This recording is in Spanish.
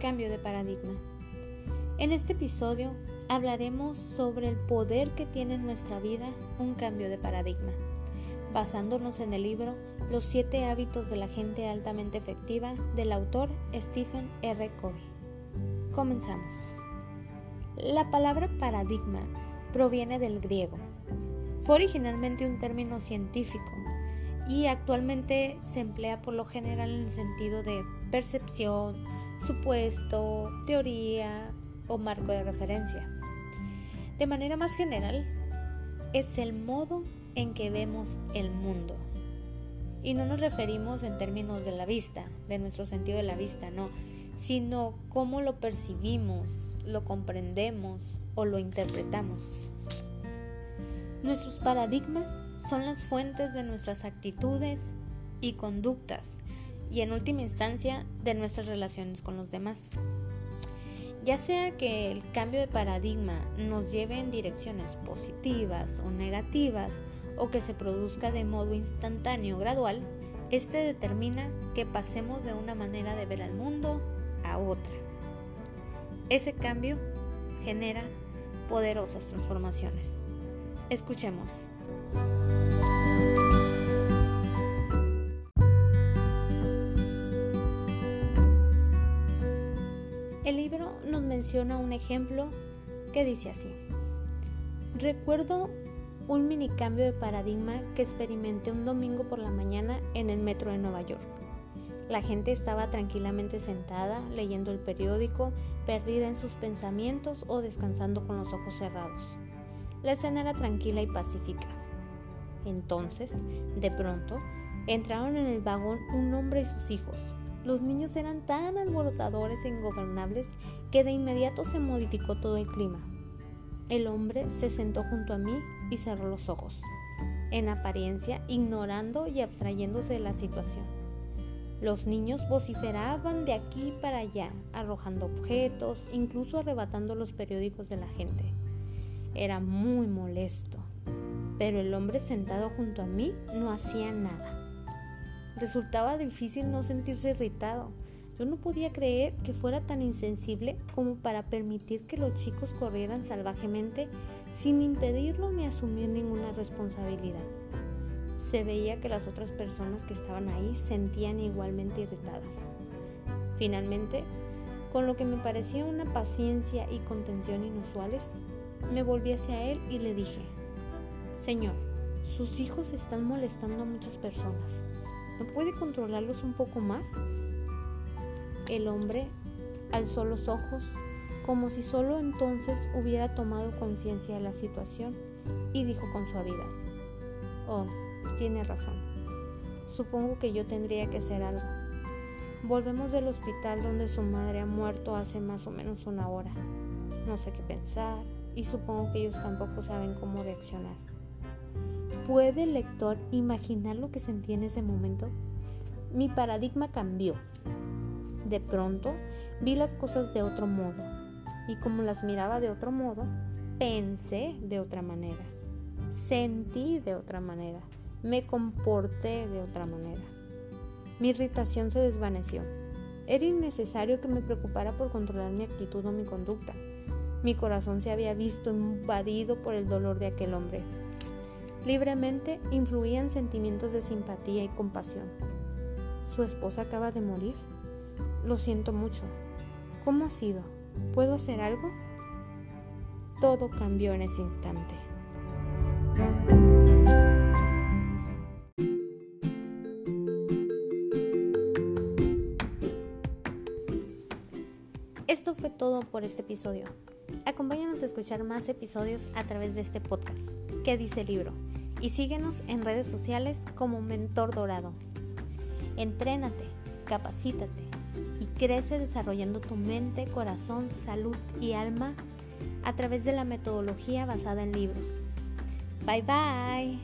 Cambio de paradigma. En este episodio hablaremos sobre el poder que tiene en nuestra vida un cambio de paradigma, basándonos en el libro Los siete hábitos de la gente altamente efectiva del autor Stephen R. Covey. Comenzamos. La palabra paradigma proviene del griego. Fue originalmente un término científico y actualmente se emplea por lo general en el sentido de percepción, supuesto, teoría o marco de referencia. De manera más general, es el modo en que vemos el mundo. Y no nos referimos en términos de la vista, de nuestro sentido de la vista, no, sino cómo lo percibimos, lo comprendemos o lo interpretamos. Nuestros paradigmas son las fuentes de nuestras actitudes y conductas y en última instancia de nuestras relaciones con los demás. Ya sea que el cambio de paradigma nos lleve en direcciones positivas o negativas o que se produzca de modo instantáneo gradual, este determina que pasemos de una manera de ver al mundo a otra. Ese cambio genera poderosas transformaciones. Escuchemos. Menciona un ejemplo que dice así. Recuerdo un mini cambio de paradigma que experimenté un domingo por la mañana en el metro de Nueva York. La gente estaba tranquilamente sentada, leyendo el periódico, perdida en sus pensamientos o descansando con los ojos cerrados. La escena era tranquila y pacífica. Entonces, de pronto, entraron en el vagón un hombre y sus hijos, los niños eran tan alborotadores e ingobernables que de inmediato se modificó todo el clima. El hombre se sentó junto a mí y cerró los ojos, en apariencia ignorando y abstrayéndose de la situación. Los niños vociferaban de aquí para allá, arrojando objetos, incluso arrebatando los periódicos de la gente. Era muy molesto, pero el hombre sentado junto a mí no hacía nada. Resultaba difícil no sentirse irritado. Yo no podía creer que fuera tan insensible como para permitir que los chicos corrieran salvajemente sin impedirlo ni asumir ninguna responsabilidad. Se veía que las otras personas que estaban ahí sentían igualmente irritadas. Finalmente, con lo que me parecía una paciencia y contención inusuales, me volví hacia él y le dije, Señor, sus hijos están molestando a muchas personas. ¿No puede controlarlos un poco más? El hombre alzó los ojos como si solo entonces hubiera tomado conciencia de la situación y dijo con suavidad, Oh, tiene razón. Supongo que yo tendría que hacer algo. Volvemos del hospital donde su madre ha muerto hace más o menos una hora. No sé qué pensar y supongo que ellos tampoco saben cómo reaccionar. ¿Puede el lector imaginar lo que sentí en ese momento? Mi paradigma cambió. De pronto vi las cosas de otro modo y como las miraba de otro modo, pensé de otra manera, sentí de otra manera, me comporté de otra manera. Mi irritación se desvaneció. Era innecesario que me preocupara por controlar mi actitud o mi conducta. Mi corazón se había visto invadido por el dolor de aquel hombre Libremente influían sentimientos de simpatía y compasión. ¿Su esposa acaba de morir? Lo siento mucho. ¿Cómo ha sido? ¿Puedo hacer algo? Todo cambió en ese instante. Esto fue todo por este episodio. Acompáñanos a escuchar más episodios a través de este podcast. ¿Qué dice el libro? Y síguenos en redes sociales como Mentor Dorado. Entrénate, capacítate, y crece desarrollando tu mente, corazón, salud y alma a través de la metodología basada en libros. Bye bye.